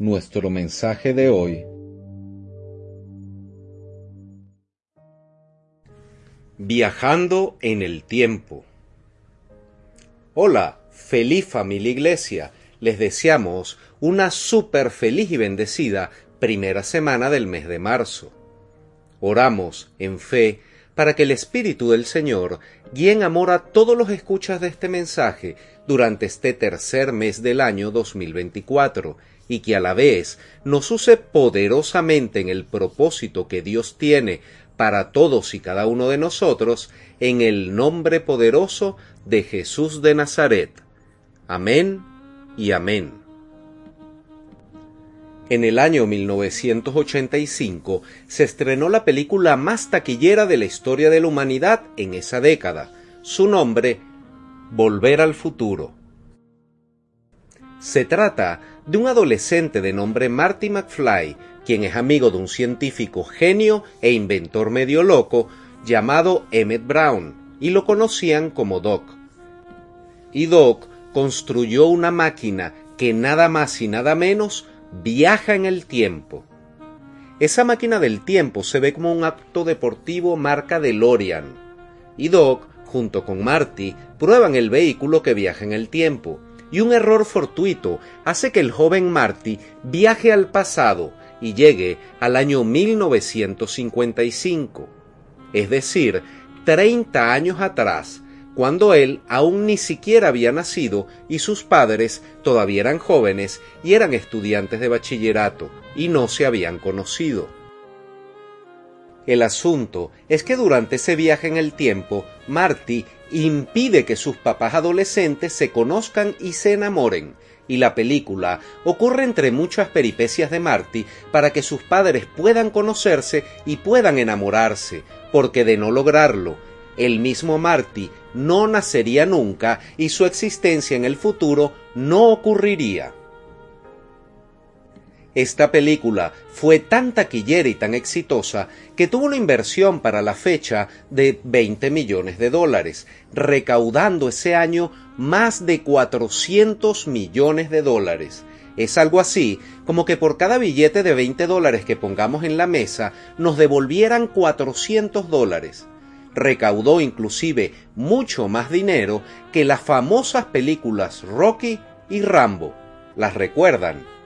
Nuestro mensaje de hoy Viajando en el tiempo. Hola, feliz familia iglesia. Les deseamos una súper feliz y bendecida primera semana del mes de marzo. Oramos en fe para que el Espíritu del Señor guíe en amor a todos los escuchas de este mensaje durante este tercer mes del año 2024 y que a la vez nos use poderosamente en el propósito que Dios tiene para todos y cada uno de nosotros, en el nombre poderoso de Jesús de Nazaret. Amén y amén. En el año 1985 se estrenó la película más taquillera de la historia de la humanidad en esa década. Su nombre, Volver al futuro. Se trata de un adolescente de nombre Marty McFly quien es amigo de un científico genio e inventor medio loco llamado Emmett Brown, y lo conocían como Doc. Y Doc construyó una máquina que nada más y nada menos viaja en el tiempo. Esa máquina del tiempo se ve como un acto deportivo marca DeLorean, y Doc, junto con Marty, prueban el vehículo que viaja en el tiempo, y un error fortuito hace que el joven Marty viaje al pasado y llegue al año 1955, es decir, 30 años atrás, cuando él aún ni siquiera había nacido y sus padres todavía eran jóvenes y eran estudiantes de bachillerato y no se habían conocido. El asunto es que durante ese viaje en el tiempo, Marty impide que sus papás adolescentes se conozcan y se enamoren, y la película ocurre entre muchas peripecias de Marty para que sus padres puedan conocerse y puedan enamorarse, porque de no lograrlo, el mismo Marty no nacería nunca y su existencia en el futuro no ocurriría. Esta película fue tan taquillera y tan exitosa que tuvo una inversión para la fecha de 20 millones de dólares, recaudando ese año más de 400 millones de dólares. Es algo así como que por cada billete de 20 dólares que pongamos en la mesa nos devolvieran 400 dólares. Recaudó inclusive mucho más dinero que las famosas películas Rocky y Rambo. ¿Las recuerdan?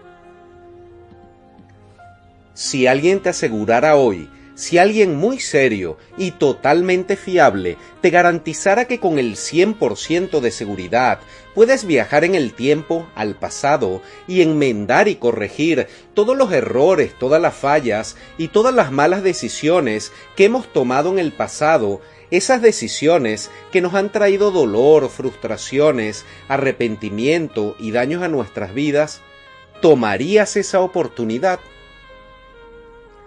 Si alguien te asegurara hoy, si alguien muy serio y totalmente fiable te garantizara que con el 100% de seguridad puedes viajar en el tiempo al pasado y enmendar y corregir todos los errores, todas las fallas y todas las malas decisiones que hemos tomado en el pasado, esas decisiones que nos han traído dolor, frustraciones, arrepentimiento y daños a nuestras vidas, ¿tomarías esa oportunidad?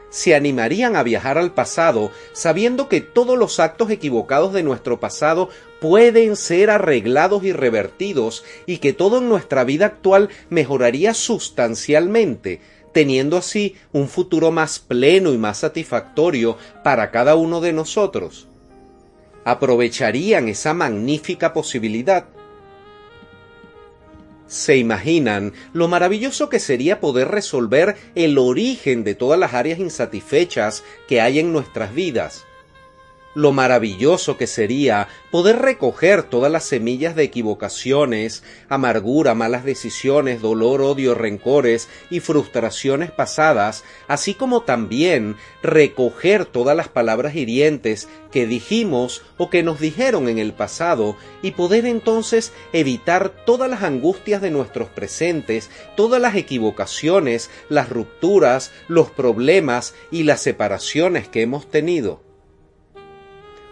Se animarían a viajar al pasado sabiendo que todos los actos equivocados de nuestro pasado pueden ser arreglados y revertidos y que todo en nuestra vida actual mejoraría sustancialmente, teniendo así un futuro más pleno y más satisfactorio para cada uno de nosotros. Aprovecharían esa magnífica posibilidad ¿Se imaginan lo maravilloso que sería poder resolver el origen de todas las áreas insatisfechas que hay en nuestras vidas? Lo maravilloso que sería poder recoger todas las semillas de equivocaciones, amargura, malas decisiones, dolor, odio, rencores y frustraciones pasadas, así como también recoger todas las palabras hirientes que dijimos o que nos dijeron en el pasado y poder entonces evitar todas las angustias de nuestros presentes, todas las equivocaciones, las rupturas, los problemas y las separaciones que hemos tenido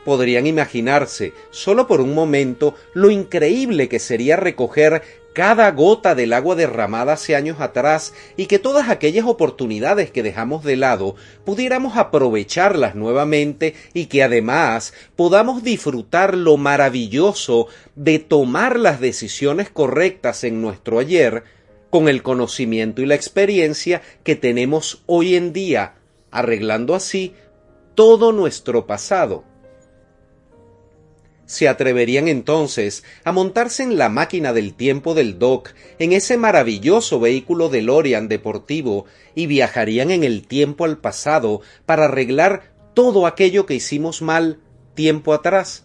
podrían imaginarse, solo por un momento, lo increíble que sería recoger cada gota del agua derramada hace años atrás y que todas aquellas oportunidades que dejamos de lado pudiéramos aprovecharlas nuevamente y que además podamos disfrutar lo maravilloso de tomar las decisiones correctas en nuestro ayer con el conocimiento y la experiencia que tenemos hoy en día, arreglando así todo nuestro pasado se atreverían entonces a montarse en la máquina del tiempo del Doc, en ese maravilloso vehículo de Lorian deportivo, y viajarían en el tiempo al pasado para arreglar todo aquello que hicimos mal tiempo atrás?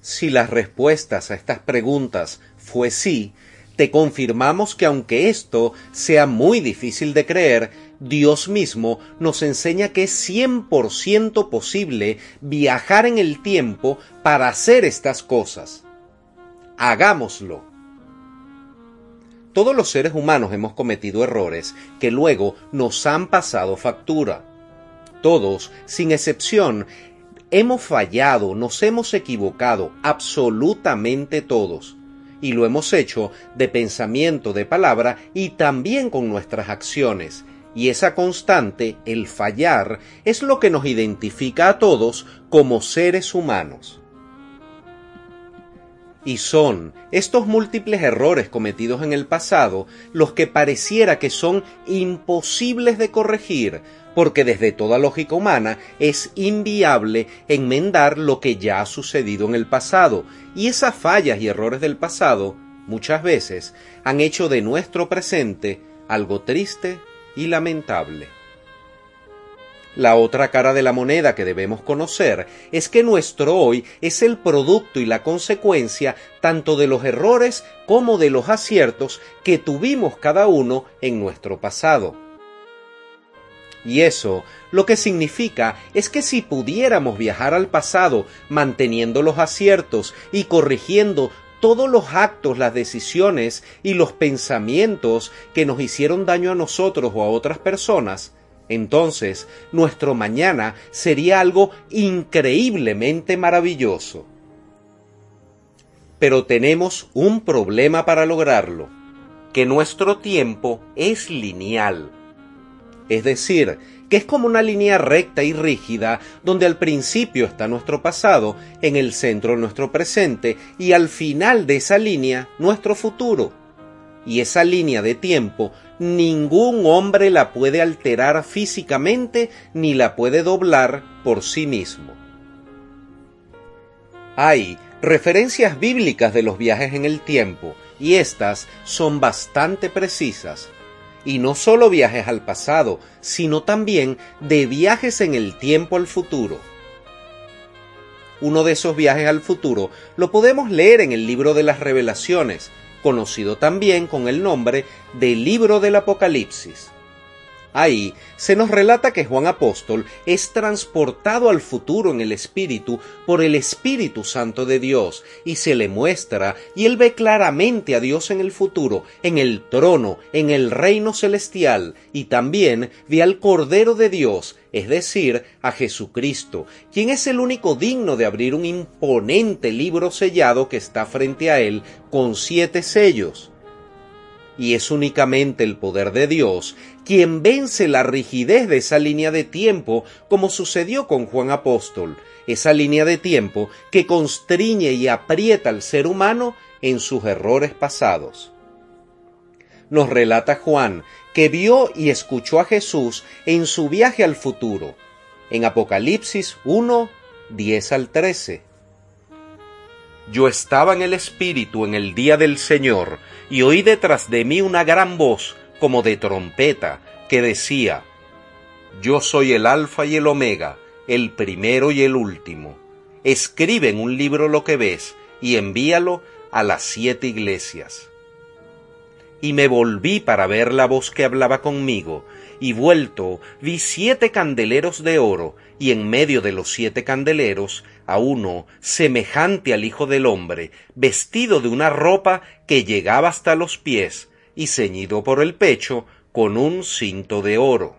Si las respuestas a estas preguntas fue sí, te confirmamos que aunque esto sea muy difícil de creer, Dios mismo nos enseña que es 100% posible viajar en el tiempo para hacer estas cosas. Hagámoslo. Todos los seres humanos hemos cometido errores que luego nos han pasado factura. Todos, sin excepción, hemos fallado, nos hemos equivocado, absolutamente todos. Y lo hemos hecho de pensamiento, de palabra y también con nuestras acciones y esa constante, el fallar, es lo que nos identifica a todos como seres humanos. Y son estos múltiples errores cometidos en el pasado los que pareciera que son imposibles de corregir, porque desde toda lógica humana es inviable enmendar lo que ya ha sucedido en el pasado, y esas fallas y errores del pasado, muchas veces, han hecho de nuestro presente algo triste, y lamentable. La otra cara de la moneda que debemos conocer es que nuestro hoy es el producto y la consecuencia tanto de los errores como de los aciertos que tuvimos cada uno en nuestro pasado. Y eso lo que significa es que si pudiéramos viajar al pasado manteniendo los aciertos y corrigiendo todos los actos, las decisiones y los pensamientos que nos hicieron daño a nosotros o a otras personas, entonces nuestro mañana sería algo increíblemente maravilloso. Pero tenemos un problema para lograrlo, que nuestro tiempo es lineal. Es decir, que es como una línea recta y rígida donde al principio está nuestro pasado, en el centro nuestro presente y al final de esa línea nuestro futuro. Y esa línea de tiempo ningún hombre la puede alterar físicamente ni la puede doblar por sí mismo. Hay referencias bíblicas de los viajes en el tiempo y estas son bastante precisas y no solo viajes al pasado, sino también de viajes en el tiempo al futuro. Uno de esos viajes al futuro lo podemos leer en el libro de las revelaciones, conocido también con el nombre de libro del Apocalipsis. Ahí se nos relata que Juan Apóstol es transportado al futuro en el Espíritu por el Espíritu Santo de Dios y se le muestra y él ve claramente a Dios en el futuro, en el trono, en el reino celestial y también ve al Cordero de Dios, es decir, a Jesucristo, quien es el único digno de abrir un imponente libro sellado que está frente a él con siete sellos y es únicamente el poder de Dios quien vence la rigidez de esa línea de tiempo, como sucedió con Juan Apóstol, esa línea de tiempo que constriñe y aprieta al ser humano en sus errores pasados. Nos relata Juan que vio y escuchó a Jesús en su viaje al futuro, en Apocalipsis 1, 10 al 13. Yo estaba en el Espíritu en el día del Señor, y oí detrás de mí una gran voz, como de trompeta, que decía, Yo soy el Alfa y el Omega, el primero y el último. Escribe en un libro lo que ves, y envíalo a las siete iglesias. Y me volví para ver la voz que hablaba conmigo, y vuelto vi siete candeleros de oro, y en medio de los siete candeleros a uno semejante al Hijo del Hombre, vestido de una ropa que llegaba hasta los pies y ceñido por el pecho con un cinto de oro.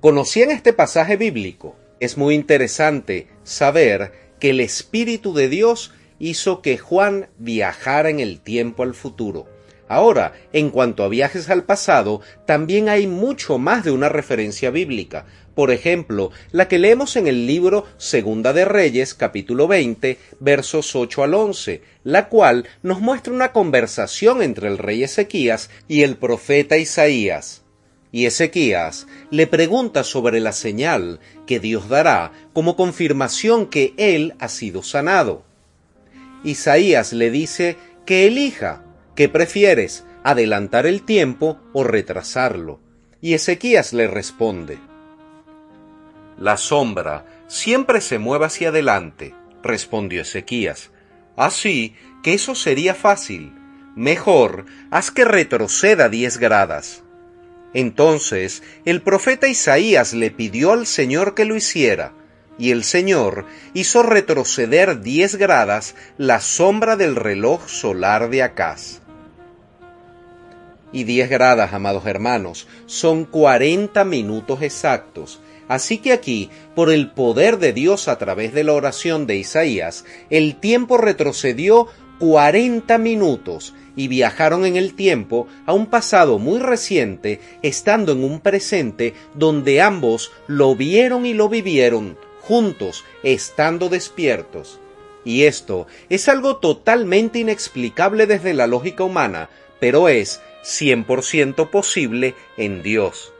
¿Conocían este pasaje bíblico? Es muy interesante saber que el Espíritu de Dios hizo que Juan viajara en el tiempo al futuro. Ahora, en cuanto a viajes al pasado, también hay mucho más de una referencia bíblica. Por ejemplo, la que leemos en el libro Segunda de Reyes, capítulo 20, versos 8 al 11, la cual nos muestra una conversación entre el rey Ezequías y el profeta Isaías. Y Ezequías le pregunta sobre la señal que Dios dará como confirmación que él ha sido sanado. Isaías le dice que elija, ¿qué prefieres, adelantar el tiempo o retrasarlo? Y Ezequías le responde, La sombra siempre se mueve hacia adelante, respondió Ezequías. Así que eso sería fácil. Mejor, haz que retroceda diez gradas. Entonces el profeta Isaías le pidió al Señor que lo hiciera, y el Señor hizo retroceder diez gradas la sombra del reloj solar de Acaz. Y diez gradas, amados hermanos, son cuarenta minutos exactos. Así que aquí, por el poder de Dios a través de la oración de Isaías, el tiempo retrocedió cuarenta minutos y viajaron en el tiempo a un pasado muy reciente, estando en un presente donde ambos lo vieron y lo vivieron juntos, estando despiertos. Y esto es algo totalmente inexplicable desde la lógica humana, pero es 100% posible en Dios.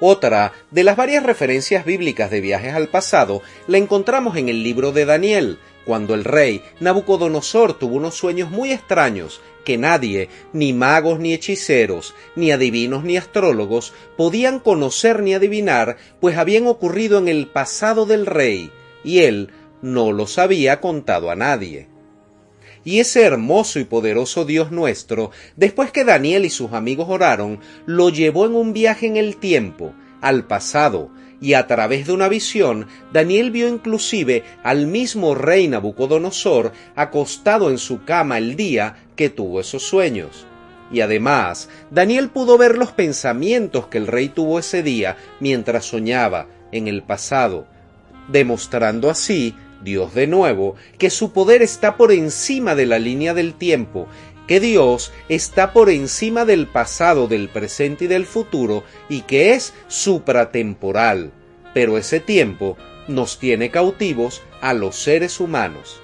Otra de las varias referencias bíblicas de viajes al pasado la encontramos en el libro de Daniel, cuando el rey Nabucodonosor tuvo unos sueños muy extraños que nadie, ni magos ni hechiceros, ni adivinos ni astrólogos, podían conocer ni adivinar, pues habían ocurrido en el pasado del rey, y él no los había contado a nadie. Y ese hermoso y poderoso Dios nuestro, después que Daniel y sus amigos oraron, lo llevó en un viaje en el tiempo, al pasado, y a través de una visión, Daniel vio inclusive al mismo rey Nabucodonosor acostado en su cama el día que tuvo esos sueños. Y además, Daniel pudo ver los pensamientos que el rey tuvo ese día mientras soñaba en el pasado, demostrando así Dios de nuevo, que su poder está por encima de la línea del tiempo que Dios está por encima del pasado, del presente y del futuro y que es supratemporal, pero ese tiempo nos tiene cautivos a los seres humanos.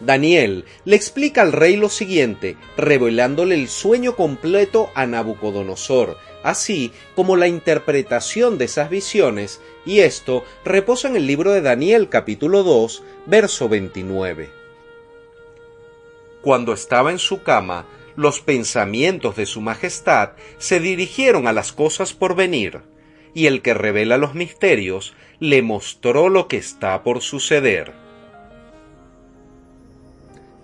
Daniel le explica al rey lo siguiente, revelándole el sueño completo a Nabucodonosor, así como la interpretación de esas visiones, y esto reposa en el libro de Daniel capítulo 2, verso 29. Cuando estaba en su cama, los pensamientos de su Majestad se dirigieron a las cosas por venir, y el que revela los misterios le mostró lo que está por suceder.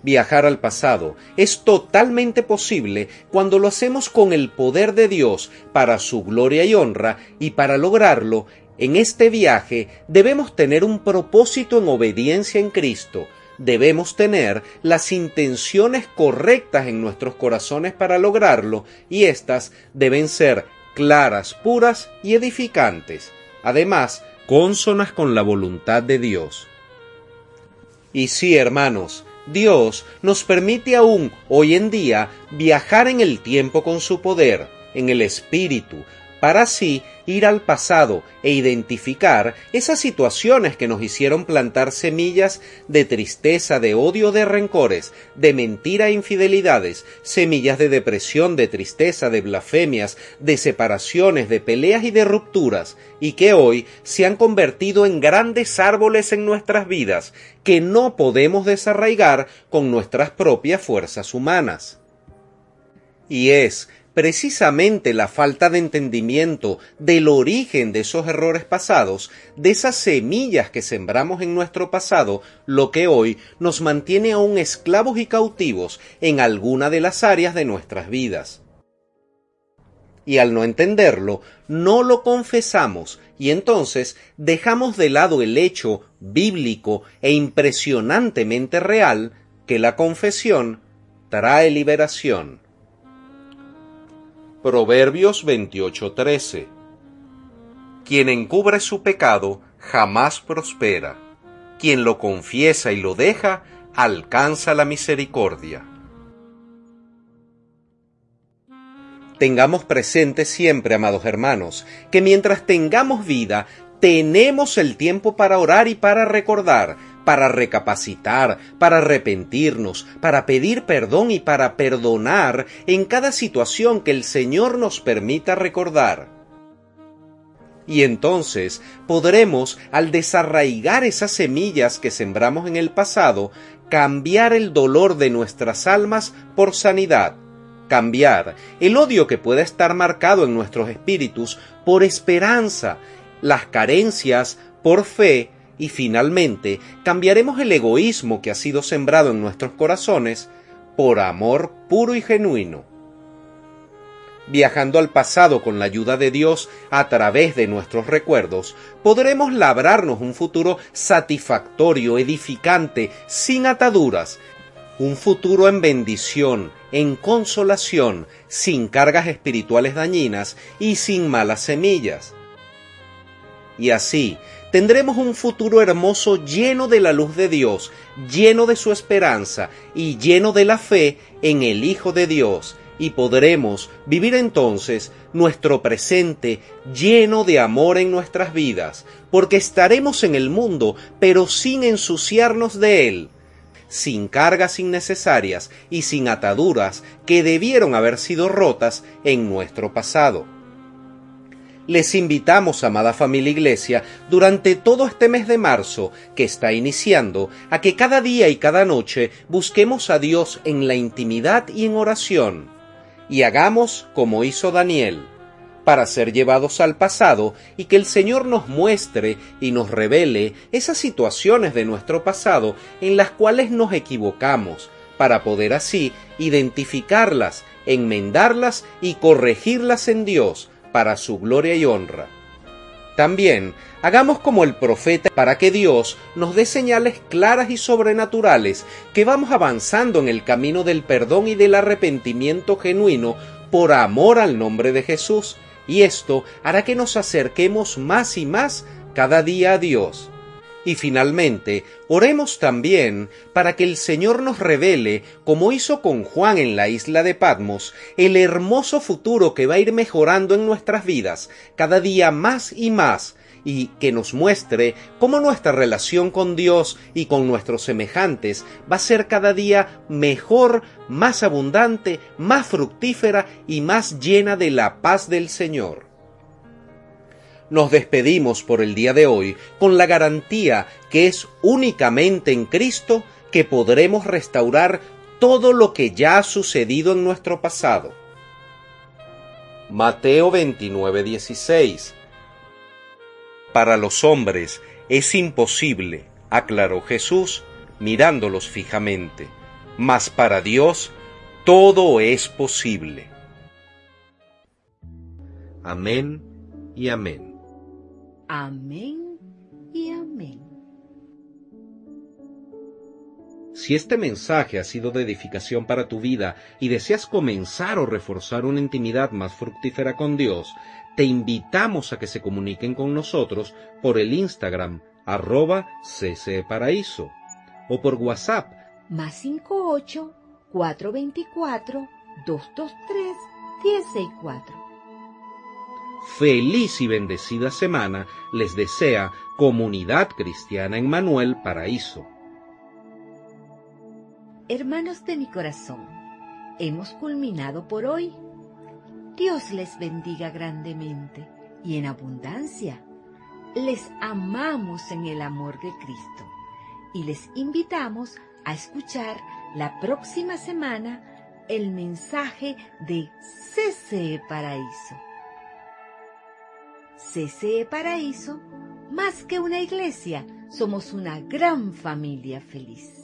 Viajar al pasado. Es totalmente posible cuando lo hacemos con el poder de Dios para su gloria y honra, y para lograrlo, en este viaje debemos tener un propósito en obediencia en Cristo, debemos tener las intenciones correctas en nuestros corazones para lograrlo y éstas deben ser claras, puras y edificantes, además cónsonas con la voluntad de Dios. Y sí, hermanos, Dios nos permite aún hoy en día viajar en el tiempo con su poder, en el Espíritu, para así ir al pasado e identificar esas situaciones que nos hicieron plantar semillas de tristeza, de odio, de rencores, de mentira e infidelidades, semillas de depresión, de tristeza, de blasfemias, de separaciones, de peleas y de rupturas, y que hoy se han convertido en grandes árboles en nuestras vidas que no podemos desarraigar con nuestras propias fuerzas humanas. Y es precisamente la falta de entendimiento del origen de esos errores pasados, de esas semillas que sembramos en nuestro pasado, lo que hoy nos mantiene aún esclavos y cautivos en alguna de las áreas de nuestras vidas. Y al no entenderlo, no lo confesamos y entonces dejamos de lado el hecho bíblico e impresionantemente real que la confesión trae liberación. Proverbios 28:13 Quien encubre su pecado jamás prospera, Quien lo confiesa y lo deja, alcanza la misericordia. Tengamos presente siempre, amados hermanos, que mientras tengamos vida, tenemos el tiempo para orar y para recordar, para recapacitar, para arrepentirnos, para pedir perdón y para perdonar en cada situación que el Señor nos permita recordar. Y entonces podremos, al desarraigar esas semillas que sembramos en el pasado, cambiar el dolor de nuestras almas por sanidad cambiar el odio que pueda estar marcado en nuestros espíritus por esperanza, las carencias por fe y finalmente cambiaremos el egoísmo que ha sido sembrado en nuestros corazones por amor puro y genuino. Viajando al pasado con la ayuda de Dios a través de nuestros recuerdos, podremos labrarnos un futuro satisfactorio, edificante, sin ataduras, un futuro en bendición, en consolación, sin cargas espirituales dañinas y sin malas semillas. Y así tendremos un futuro hermoso lleno de la luz de Dios, lleno de su esperanza y lleno de la fe en el Hijo de Dios, y podremos vivir entonces nuestro presente lleno de amor en nuestras vidas, porque estaremos en el mundo, pero sin ensuciarnos de él sin cargas innecesarias y sin ataduras que debieron haber sido rotas en nuestro pasado. Les invitamos, amada familia Iglesia, durante todo este mes de marzo que está iniciando, a que cada día y cada noche busquemos a Dios en la intimidad y en oración, y hagamos como hizo Daniel, para ser llevados al pasado y que el Señor nos muestre y nos revele esas situaciones de nuestro pasado en las cuales nos equivocamos, para poder así identificarlas, enmendarlas y corregirlas en Dios para su gloria y honra. También hagamos como el profeta para que Dios nos dé señales claras y sobrenaturales que vamos avanzando en el camino del perdón y del arrepentimiento genuino por amor al nombre de Jesús y esto hará que nos acerquemos más y más cada día a Dios. Y finalmente, oremos también para que el Señor nos revele, como hizo con Juan en la isla de Patmos, el hermoso futuro que va a ir mejorando en nuestras vidas, cada día más y más, y que nos muestre cómo nuestra relación con Dios y con nuestros semejantes va a ser cada día mejor, más abundante, más fructífera y más llena de la paz del Señor. Nos despedimos por el día de hoy con la garantía que es únicamente en Cristo que podremos restaurar todo lo que ya ha sucedido en nuestro pasado. Mateo 29:16 para los hombres es imposible, aclaró Jesús, mirándolos fijamente, mas para Dios todo es posible. Amén y amén. Amén y amén. Si este mensaje ha sido de edificación para tu vida y deseas comenzar o reforzar una intimidad más fructífera con Dios, te invitamos a que se comuniquen con nosotros por el Instagram arroba ccparaíso o por WhatsApp más 58 424 223 164. Feliz y bendecida semana les desea Comunidad Cristiana en Manuel Paraíso. Hermanos de mi corazón, hemos culminado por hoy Dios les bendiga grandemente y en abundancia. Les amamos en el amor de Cristo y les invitamos a escuchar la próxima semana el mensaje de CCE Paraíso. CCE Paraíso, más que una iglesia, somos una gran familia feliz.